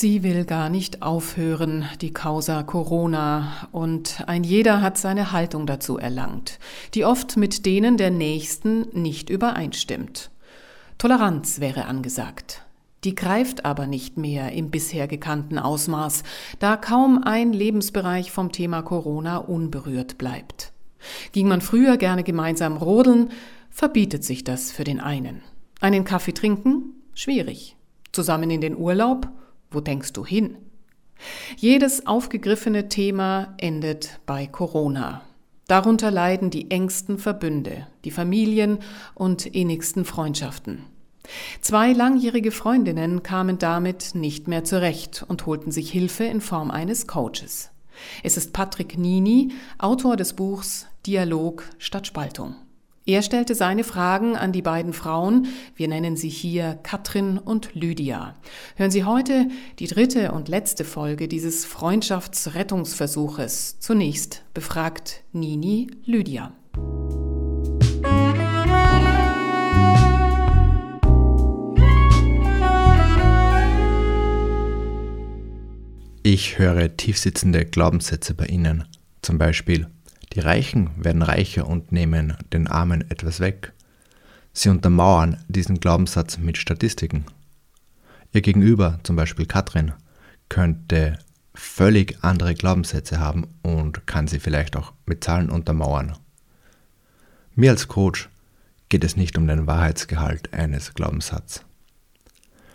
Sie will gar nicht aufhören, die Causa Corona, und ein jeder hat seine Haltung dazu erlangt, die oft mit denen der Nächsten nicht übereinstimmt. Toleranz wäre angesagt. Die greift aber nicht mehr im bisher gekannten Ausmaß, da kaum ein Lebensbereich vom Thema Corona unberührt bleibt. Ging man früher gerne gemeinsam rodeln, verbietet sich das für den einen. Einen Kaffee trinken? Schwierig. Zusammen in den Urlaub? Wo denkst du hin? Jedes aufgegriffene Thema endet bei Corona. Darunter leiden die engsten Verbünde, die Familien und innigsten Freundschaften. Zwei langjährige Freundinnen kamen damit nicht mehr zurecht und holten sich Hilfe in Form eines Coaches. Es ist Patrick Nini, Autor des Buchs Dialog statt Spaltung. Er stellte seine Fragen an die beiden Frauen, wir nennen sie hier Katrin und Lydia. Hören Sie heute die dritte und letzte Folge dieses Freundschaftsrettungsversuches. Zunächst befragt Nini Lydia. Ich höre tiefsitzende Glaubenssätze bei Ihnen, zum Beispiel die Reichen werden reicher und nehmen den Armen etwas weg. Sie untermauern diesen Glaubenssatz mit Statistiken. Ihr Gegenüber, zum Beispiel Katrin, könnte völlig andere Glaubenssätze haben und kann sie vielleicht auch mit Zahlen untermauern. Mir als Coach geht es nicht um den Wahrheitsgehalt eines Glaubenssatzes.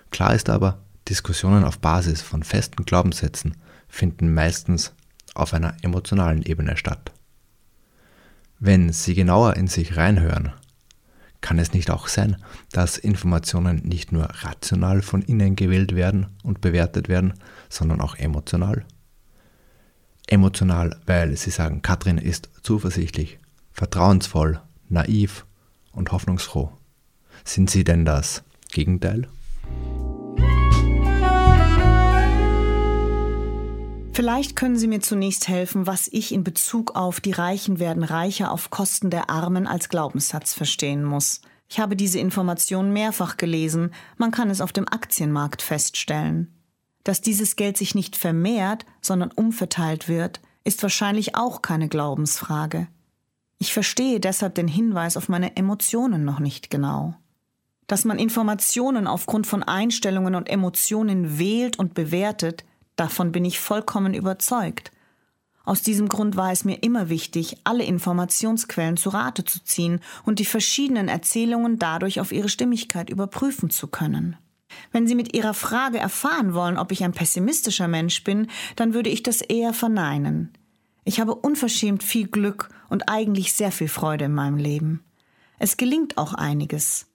Klar ist aber, Diskussionen auf Basis von festen Glaubenssätzen finden meistens auf einer emotionalen Ebene statt. Wenn Sie genauer in sich reinhören, kann es nicht auch sein, dass Informationen nicht nur rational von Ihnen gewählt werden und bewertet werden, sondern auch emotional? Emotional, weil Sie sagen, Katrin ist zuversichtlich, vertrauensvoll, naiv und hoffnungsfroh. Sind Sie denn das Gegenteil? Vielleicht können Sie mir zunächst helfen, was ich in Bezug auf die Reichen werden reicher auf Kosten der Armen als Glaubenssatz verstehen muss. Ich habe diese Information mehrfach gelesen, man kann es auf dem Aktienmarkt feststellen. Dass dieses Geld sich nicht vermehrt, sondern umverteilt wird, ist wahrscheinlich auch keine Glaubensfrage. Ich verstehe deshalb den Hinweis auf meine Emotionen noch nicht genau. Dass man Informationen aufgrund von Einstellungen und Emotionen wählt und bewertet, Davon bin ich vollkommen überzeugt. Aus diesem Grund war es mir immer wichtig, alle Informationsquellen zu Rate zu ziehen und die verschiedenen Erzählungen dadurch auf ihre Stimmigkeit überprüfen zu können. Wenn Sie mit Ihrer Frage erfahren wollen, ob ich ein pessimistischer Mensch bin, dann würde ich das eher verneinen. Ich habe unverschämt viel Glück und eigentlich sehr viel Freude in meinem Leben. Es gelingt auch einiges.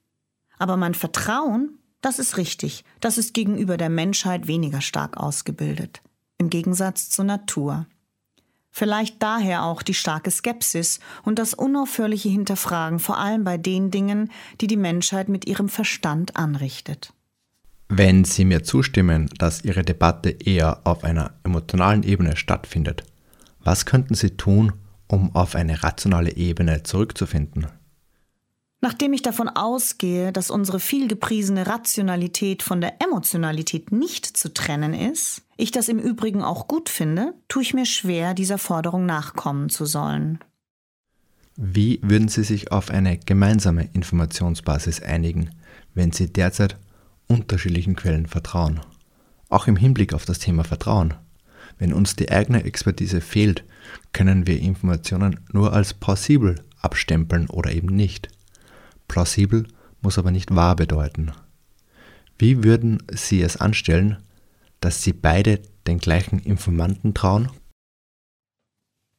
Aber mein Vertrauen das ist richtig. Das ist gegenüber der Menschheit weniger stark ausgebildet. Im Gegensatz zur Natur. Vielleicht daher auch die starke Skepsis und das unaufhörliche Hinterfragen, vor allem bei den Dingen, die die Menschheit mit ihrem Verstand anrichtet. Wenn Sie mir zustimmen, dass Ihre Debatte eher auf einer emotionalen Ebene stattfindet, was könnten Sie tun, um auf eine rationale Ebene zurückzufinden? Nachdem ich davon ausgehe, dass unsere vielgepriesene Rationalität von der Emotionalität nicht zu trennen ist, ich das im Übrigen auch gut finde, tue ich mir schwer, dieser Forderung nachkommen zu sollen. Wie würden Sie sich auf eine gemeinsame Informationsbasis einigen, wenn Sie derzeit unterschiedlichen Quellen vertrauen? Auch im Hinblick auf das Thema Vertrauen. Wenn uns die eigene Expertise fehlt, können wir Informationen nur als plausibel abstempeln oder eben nicht. Plausibel muss aber nicht wahr bedeuten. Wie würden Sie es anstellen, dass Sie beide den gleichen Informanten trauen?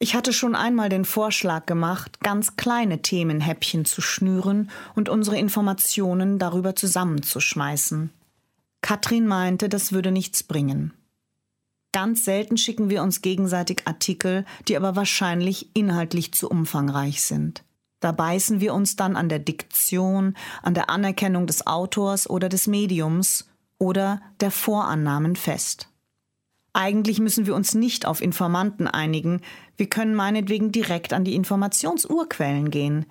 Ich hatte schon einmal den Vorschlag gemacht, ganz kleine Themenhäppchen zu schnüren und unsere Informationen darüber zusammenzuschmeißen. Katrin meinte, das würde nichts bringen. Ganz selten schicken wir uns gegenseitig Artikel, die aber wahrscheinlich inhaltlich zu umfangreich sind. Da beißen wir uns dann an der Diktion, an der Anerkennung des Autors oder des Mediums oder der Vorannahmen fest. Eigentlich müssen wir uns nicht auf Informanten einigen, wir können meinetwegen direkt an die Informationsurquellen gehen.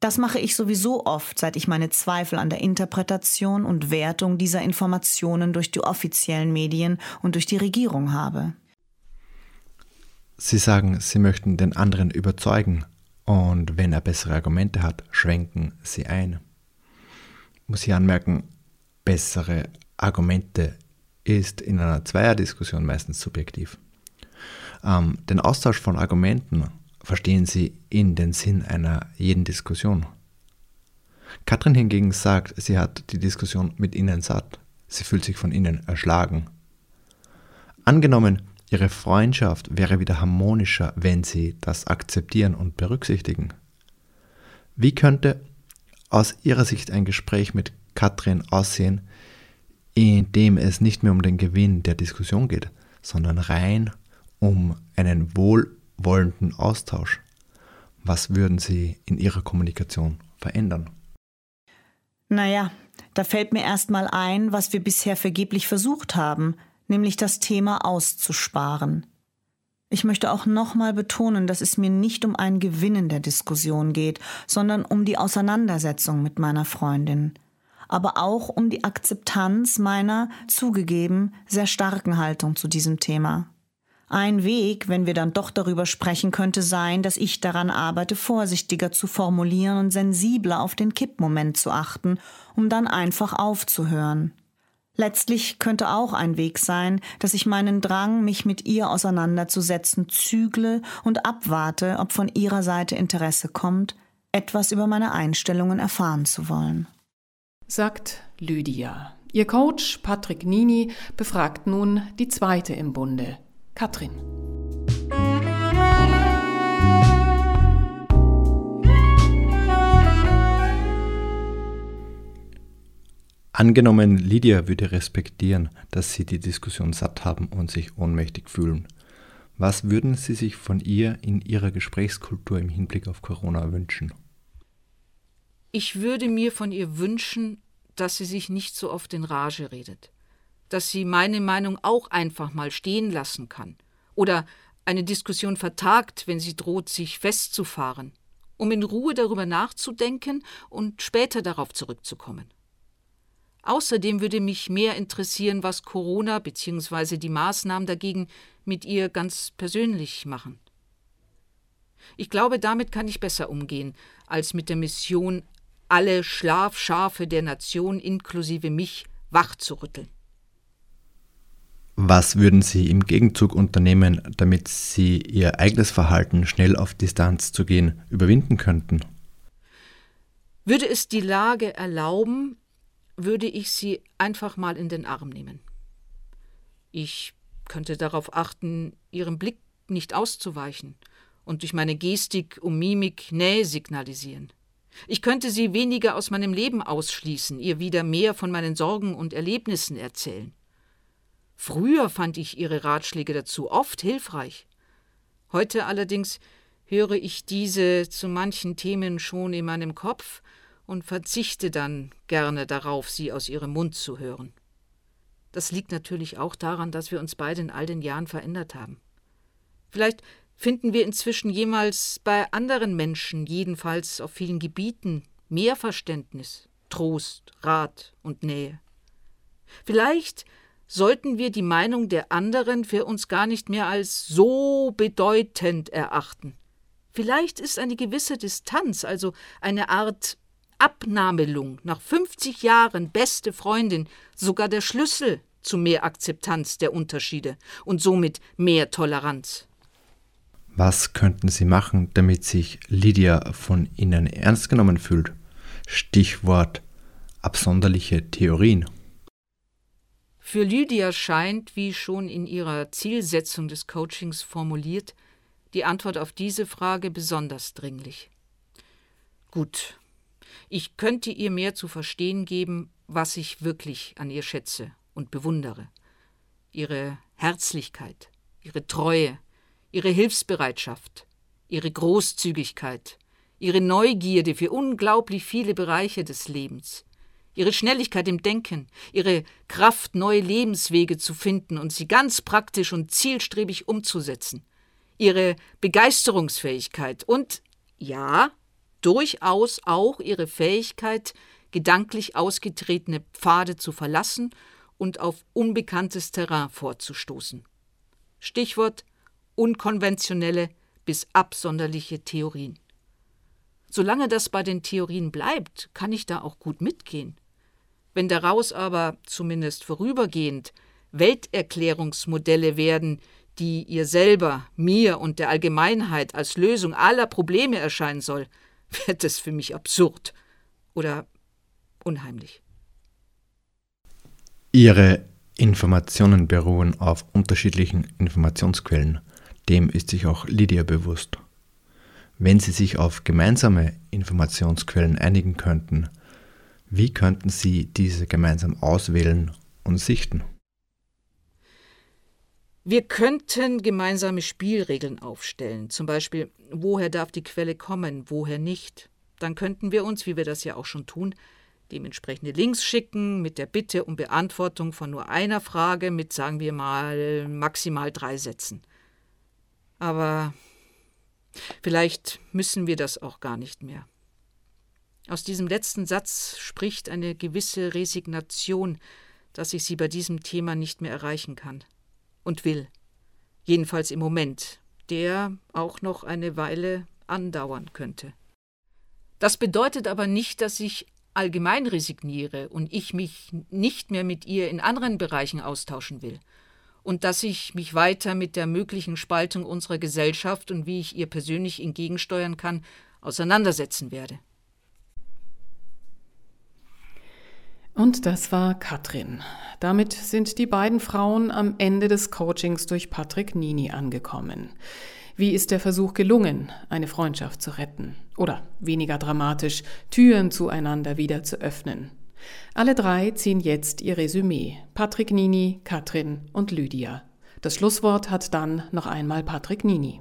Das mache ich sowieso oft, seit ich meine Zweifel an der Interpretation und Wertung dieser Informationen durch die offiziellen Medien und durch die Regierung habe. Sie sagen, Sie möchten den anderen überzeugen und wenn er bessere Argumente hat, schwenken Sie ein. Muss ich anmerken, bessere Argumente ist in einer Zweierdiskussion meistens subjektiv. Ähm, den Austausch von Argumenten verstehen Sie in den Sinn einer jeden Diskussion. Katrin hingegen sagt, sie hat die Diskussion mit Ihnen satt. Sie fühlt sich von Ihnen erschlagen. Angenommen, Ihre Freundschaft wäre wieder harmonischer, wenn Sie das akzeptieren und berücksichtigen. Wie könnte aus Ihrer Sicht ein Gespräch mit Katrin aussehen, in dem es nicht mehr um den Gewinn der Diskussion geht, sondern rein um einen wohlwollenden Austausch. Was würden Sie in Ihrer Kommunikation verändern? Naja, da fällt mir erstmal ein, was wir bisher vergeblich versucht haben, nämlich das Thema auszusparen. Ich möchte auch nochmal betonen, dass es mir nicht um ein Gewinnen der Diskussion geht, sondern um die Auseinandersetzung mit meiner Freundin, aber auch um die Akzeptanz meiner, zugegeben, sehr starken Haltung zu diesem Thema. Ein Weg, wenn wir dann doch darüber sprechen, könnte sein, dass ich daran arbeite, vorsichtiger zu formulieren und sensibler auf den Kippmoment zu achten, um dann einfach aufzuhören. Letztlich könnte auch ein Weg sein, dass ich meinen Drang, mich mit ihr auseinanderzusetzen, zügle und abwarte, ob von ihrer Seite Interesse kommt, etwas über meine Einstellungen erfahren zu wollen. Sagt Lydia. Ihr Coach Patrick Nini befragt nun die zweite im Bunde, Katrin. Angenommen, Lydia würde respektieren, dass Sie die Diskussion satt haben und sich ohnmächtig fühlen. Was würden Sie sich von ihr in Ihrer Gesprächskultur im Hinblick auf Corona wünschen? Ich würde mir von ihr wünschen, dass sie sich nicht so oft in Rage redet dass sie meine Meinung auch einfach mal stehen lassen kann oder eine Diskussion vertagt, wenn sie droht, sich festzufahren, um in Ruhe darüber nachzudenken und später darauf zurückzukommen. Außerdem würde mich mehr interessieren, was Corona bzw. die Maßnahmen dagegen mit ihr ganz persönlich machen. Ich glaube, damit kann ich besser umgehen, als mit der Mission, alle Schlafschafe der Nation inklusive mich wachzurütteln. Was würden Sie im Gegenzug unternehmen, damit Sie Ihr eigenes Verhalten, schnell auf Distanz zu gehen, überwinden könnten? Würde es die Lage erlauben, würde ich sie einfach mal in den Arm nehmen. Ich könnte darauf achten, ihrem Blick nicht auszuweichen und durch meine Gestik um Mimik Nähe signalisieren. Ich könnte sie weniger aus meinem Leben ausschließen, ihr wieder mehr von meinen Sorgen und Erlebnissen erzählen. Früher fand ich ihre Ratschläge dazu oft hilfreich. Heute allerdings höre ich diese zu manchen Themen schon in meinem Kopf und verzichte dann gerne darauf, sie aus ihrem Mund zu hören. Das liegt natürlich auch daran, dass wir uns beide in all den Jahren verändert haben. Vielleicht finden wir inzwischen jemals bei anderen Menschen, jedenfalls auf vielen Gebieten, mehr Verständnis, Trost, Rat und Nähe. Vielleicht sollten wir die Meinung der anderen für uns gar nicht mehr als so bedeutend erachten. Vielleicht ist eine gewisse Distanz, also eine Art Abnabelung nach 50 Jahren beste Freundin sogar der Schlüssel zu mehr Akzeptanz der Unterschiede und somit mehr Toleranz. Was könnten Sie machen, damit sich Lydia von Ihnen ernst genommen fühlt? Stichwort absonderliche Theorien. Für Lydia scheint, wie schon in ihrer Zielsetzung des Coachings formuliert, die Antwort auf diese Frage besonders dringlich. Gut, ich könnte ihr mehr zu verstehen geben, was ich wirklich an ihr schätze und bewundere. Ihre Herzlichkeit, ihre Treue, ihre Hilfsbereitschaft, ihre Großzügigkeit, ihre Neugierde für unglaublich viele Bereiche des Lebens, ihre Schnelligkeit im Denken, ihre Kraft, neue Lebenswege zu finden und sie ganz praktisch und zielstrebig umzusetzen, ihre Begeisterungsfähigkeit und, ja, durchaus auch ihre Fähigkeit, gedanklich ausgetretene Pfade zu verlassen und auf unbekanntes Terrain vorzustoßen. Stichwort unkonventionelle bis absonderliche Theorien. Solange das bei den Theorien bleibt, kann ich da auch gut mitgehen. Wenn daraus aber, zumindest vorübergehend, Welterklärungsmodelle werden, die ihr selber, mir und der Allgemeinheit als Lösung aller Probleme erscheinen soll, wird es für mich absurd oder unheimlich. Ihre Informationen beruhen auf unterschiedlichen Informationsquellen. Dem ist sich auch Lydia bewusst. Wenn Sie sich auf gemeinsame Informationsquellen einigen könnten, wie könnten Sie diese gemeinsam auswählen und sichten? Wir könnten gemeinsame Spielregeln aufstellen, zum Beispiel, woher darf die Quelle kommen, woher nicht. Dann könnten wir uns, wie wir das ja auch schon tun, dementsprechende Links schicken mit der Bitte um Beantwortung von nur einer Frage mit, sagen wir mal, maximal drei Sätzen. Aber vielleicht müssen wir das auch gar nicht mehr. Aus diesem letzten Satz spricht eine gewisse Resignation, dass ich Sie bei diesem Thema nicht mehr erreichen kann und will. Jedenfalls im Moment, der auch noch eine Weile andauern könnte. Das bedeutet aber nicht, dass ich allgemein resigniere und ich mich nicht mehr mit ihr in anderen Bereichen austauschen will und dass ich mich weiter mit der möglichen Spaltung unserer Gesellschaft und wie ich ihr persönlich entgegensteuern kann, auseinandersetzen werde. Und das war Katrin. Damit sind die beiden Frauen am Ende des Coachings durch Patrick Nini angekommen. Wie ist der Versuch gelungen, eine Freundschaft zu retten? Oder weniger dramatisch, Türen zueinander wieder zu öffnen? Alle drei ziehen jetzt ihr Resümee. Patrick Nini, Katrin und Lydia. Das Schlusswort hat dann noch einmal Patrick Nini.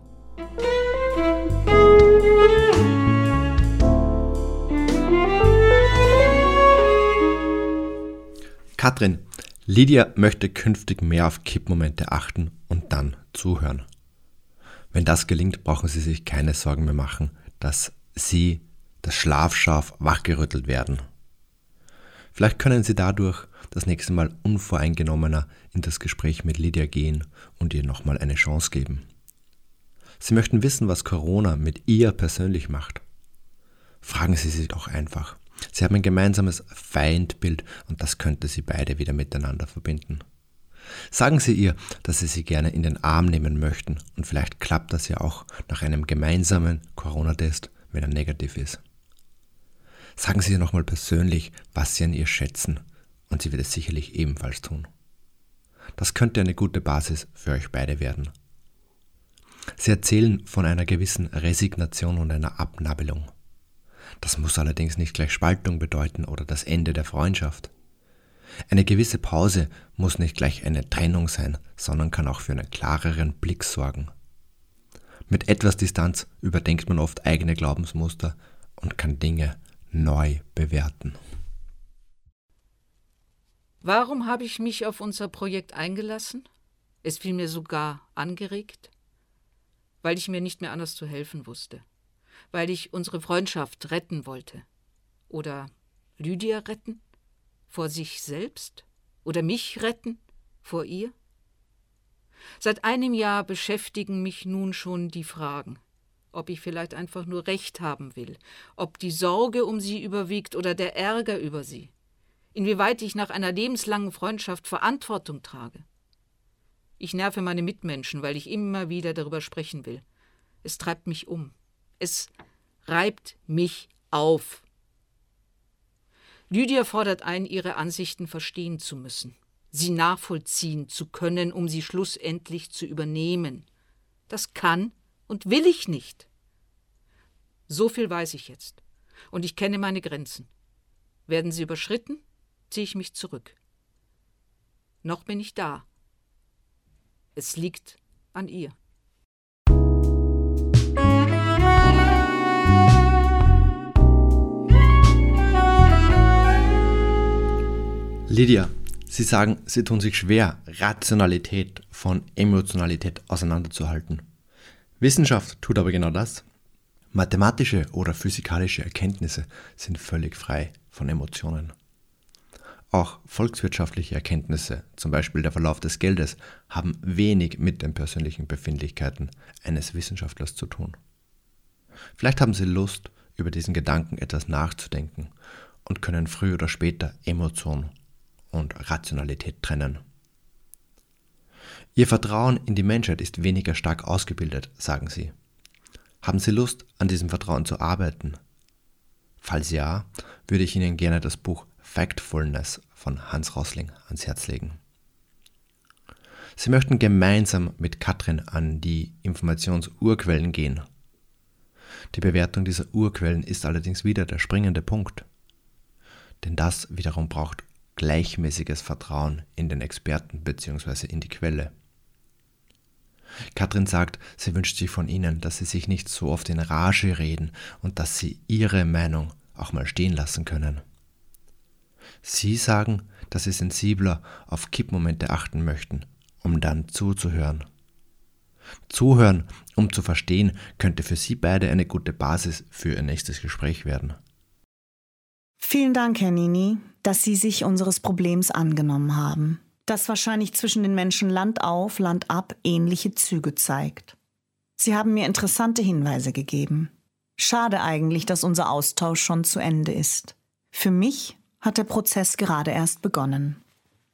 Katrin, Lydia möchte künftig mehr auf Kippmomente achten und dann zuhören. Wenn das gelingt, brauchen Sie sich keine Sorgen mehr machen, dass Sie, das Schlafschaf, wachgerüttelt werden. Vielleicht können Sie dadurch das nächste Mal unvoreingenommener in das Gespräch mit Lydia gehen und ihr nochmal eine Chance geben. Sie möchten wissen, was Corona mit ihr persönlich macht. Fragen Sie sie doch einfach. Sie haben ein gemeinsames Feindbild und das könnte sie beide wieder miteinander verbinden. Sagen Sie ihr, dass Sie sie gerne in den Arm nehmen möchten und vielleicht klappt das ja auch nach einem gemeinsamen Corona-Test, wenn er negativ ist. Sagen Sie ihr nochmal persönlich, was Sie an ihr schätzen und sie wird es sicherlich ebenfalls tun. Das könnte eine gute Basis für euch beide werden. Sie erzählen von einer gewissen Resignation und einer Abnabelung. Das muss allerdings nicht gleich Spaltung bedeuten oder das Ende der Freundschaft. Eine gewisse Pause muss nicht gleich eine Trennung sein, sondern kann auch für einen klareren Blick sorgen. Mit etwas Distanz überdenkt man oft eigene Glaubensmuster und kann Dinge neu bewerten. Warum habe ich mich auf unser Projekt eingelassen? Es fiel mir sogar angeregt, weil ich mir nicht mehr anders zu helfen wusste weil ich unsere Freundschaft retten wollte. Oder Lydia retten? Vor sich selbst? Oder mich retten? Vor ihr? Seit einem Jahr beschäftigen mich nun schon die Fragen, ob ich vielleicht einfach nur Recht haben will, ob die Sorge um sie überwiegt oder der Ärger über sie, inwieweit ich nach einer lebenslangen Freundschaft Verantwortung trage. Ich nerve meine Mitmenschen, weil ich immer wieder darüber sprechen will. Es treibt mich um. Es reibt mich auf. Lydia fordert ein, ihre Ansichten verstehen zu müssen, sie nachvollziehen zu können, um sie schlussendlich zu übernehmen. Das kann und will ich nicht. So viel weiß ich jetzt. Und ich kenne meine Grenzen. Werden sie überschritten, ziehe ich mich zurück. Noch bin ich da. Es liegt an ihr. Lydia, Sie sagen, Sie tun sich schwer, Rationalität von Emotionalität auseinanderzuhalten. Wissenschaft tut aber genau das. Mathematische oder physikalische Erkenntnisse sind völlig frei von Emotionen. Auch volkswirtschaftliche Erkenntnisse, zum Beispiel der Verlauf des Geldes, haben wenig mit den persönlichen Befindlichkeiten eines Wissenschaftlers zu tun. Vielleicht haben Sie Lust, über diesen Gedanken etwas nachzudenken und können früher oder später Emotion und Rationalität trennen. Ihr Vertrauen in die Menschheit ist weniger stark ausgebildet, sagen Sie. Haben Sie Lust, an diesem Vertrauen zu arbeiten? Falls ja, würde ich Ihnen gerne das Buch Factfulness von Hans Rossling ans Herz legen. Sie möchten gemeinsam mit Katrin an die Informationsurquellen gehen. Die Bewertung dieser Urquellen ist allerdings wieder der springende Punkt. Denn das wiederum braucht gleichmäßiges Vertrauen in den Experten bzw. in die Quelle. Katrin sagt, sie wünscht sich von Ihnen, dass Sie sich nicht so oft in Rage reden und dass Sie Ihre Meinung auch mal stehen lassen können. Sie sagen, dass Sie sensibler auf Kippmomente achten möchten, um dann zuzuhören. Zuhören, um zu verstehen, könnte für Sie beide eine gute Basis für Ihr nächstes Gespräch werden. Vielen Dank, Herr Nini, dass Sie sich unseres Problems angenommen haben, das wahrscheinlich zwischen den Menschen Land auf, Land ab ähnliche Züge zeigt. Sie haben mir interessante Hinweise gegeben. Schade eigentlich, dass unser Austausch schon zu Ende ist. Für mich hat der Prozess gerade erst begonnen.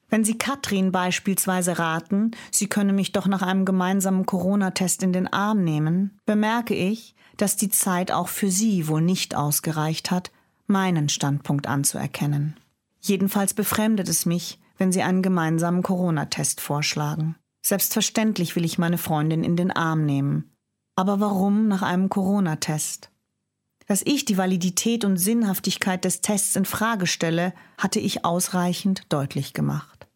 Wenn Sie Katrin beispielsweise raten, sie könne mich doch nach einem gemeinsamen Corona-Test in den Arm nehmen, bemerke ich, dass die Zeit auch für sie wohl nicht ausgereicht hat, meinen Standpunkt anzuerkennen. Jedenfalls befremdet es mich, wenn Sie einen gemeinsamen Corona-Test vorschlagen. Selbstverständlich will ich meine Freundin in den Arm nehmen. Aber warum nach einem Corona-Test? Dass ich die Validität und Sinnhaftigkeit des Tests in Frage stelle, hatte ich ausreichend deutlich gemacht.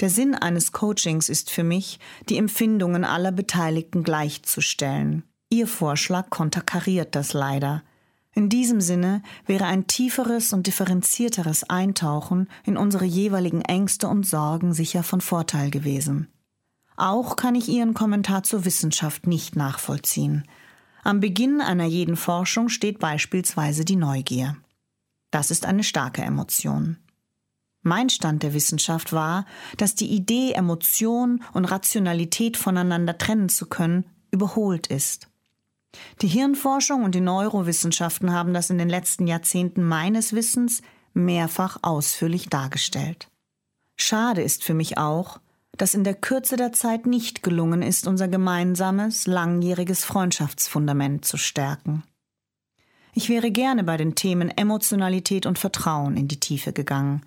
Der Sinn eines Coachings ist für mich, die Empfindungen aller Beteiligten gleichzustellen. Ihr Vorschlag konterkariert das leider. In diesem Sinne wäre ein tieferes und differenzierteres Eintauchen in unsere jeweiligen Ängste und Sorgen sicher von Vorteil gewesen. Auch kann ich Ihren Kommentar zur Wissenschaft nicht nachvollziehen. Am Beginn einer jeden Forschung steht beispielsweise die Neugier. Das ist eine starke Emotion. Mein Stand der Wissenschaft war, dass die Idee, Emotion und Rationalität voneinander trennen zu können, überholt ist. Die Hirnforschung und die Neurowissenschaften haben das in den letzten Jahrzehnten meines Wissens mehrfach ausführlich dargestellt. Schade ist für mich auch, dass in der Kürze der Zeit nicht gelungen ist, unser gemeinsames, langjähriges Freundschaftsfundament zu stärken. Ich wäre gerne bei den Themen Emotionalität und Vertrauen in die Tiefe gegangen,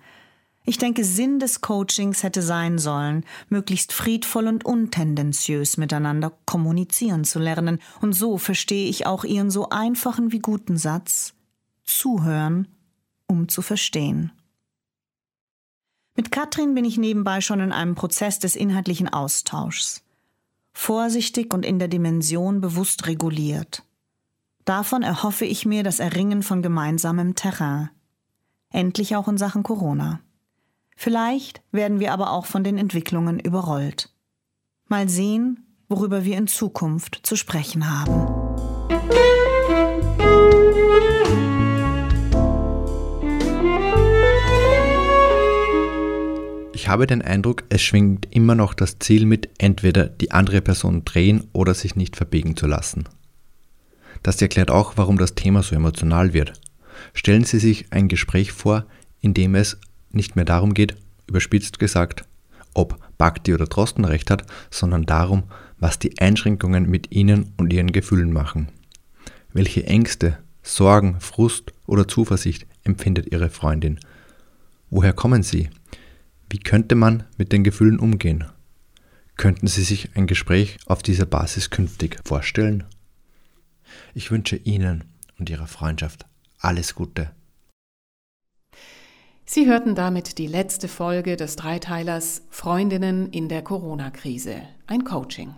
ich denke, Sinn des Coachings hätte sein sollen, möglichst friedvoll und untendenziös miteinander kommunizieren zu lernen, und so verstehe ich auch Ihren so einfachen wie guten Satz Zuhören, um zu verstehen. Mit Katrin bin ich nebenbei schon in einem Prozess des inhaltlichen Austauschs. Vorsichtig und in der Dimension bewusst reguliert. Davon erhoffe ich mir das Erringen von gemeinsamem Terrain. Endlich auch in Sachen Corona. Vielleicht werden wir aber auch von den Entwicklungen überrollt. Mal sehen, worüber wir in Zukunft zu sprechen haben. Ich habe den Eindruck, es schwingt immer noch das Ziel mit, entweder die andere Person drehen oder sich nicht verbiegen zu lassen. Das erklärt auch, warum das Thema so emotional wird. Stellen Sie sich ein Gespräch vor, in dem es nicht mehr darum geht, überspitzt gesagt, ob Bhakti oder Drosten recht hat, sondern darum, was die Einschränkungen mit ihnen und ihren Gefühlen machen. Welche Ängste, Sorgen, Frust oder Zuversicht empfindet ihre Freundin? Woher kommen sie? Wie könnte man mit den Gefühlen umgehen? Könnten Sie sich ein Gespräch auf dieser Basis künftig vorstellen? Ich wünsche Ihnen und Ihrer Freundschaft alles Gute. Sie hörten damit die letzte Folge des Dreiteilers Freundinnen in der Corona-Krise, ein Coaching.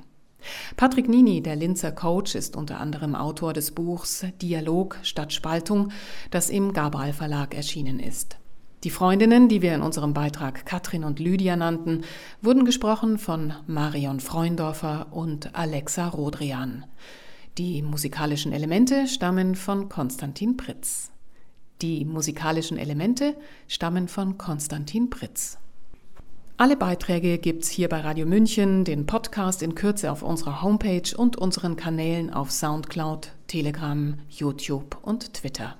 Patrick Nini, der Linzer Coach, ist unter anderem Autor des Buchs Dialog statt Spaltung, das im Gabal Verlag erschienen ist. Die Freundinnen, die wir in unserem Beitrag Katrin und Lydia nannten, wurden gesprochen von Marion Freundorfer und Alexa Rodrian. Die musikalischen Elemente stammen von Konstantin Pritz. Die musikalischen Elemente stammen von Konstantin Pritz. Alle Beiträge gibt's hier bei Radio München, den Podcast in Kürze auf unserer Homepage und unseren Kanälen auf Soundcloud, Telegram, YouTube und Twitter.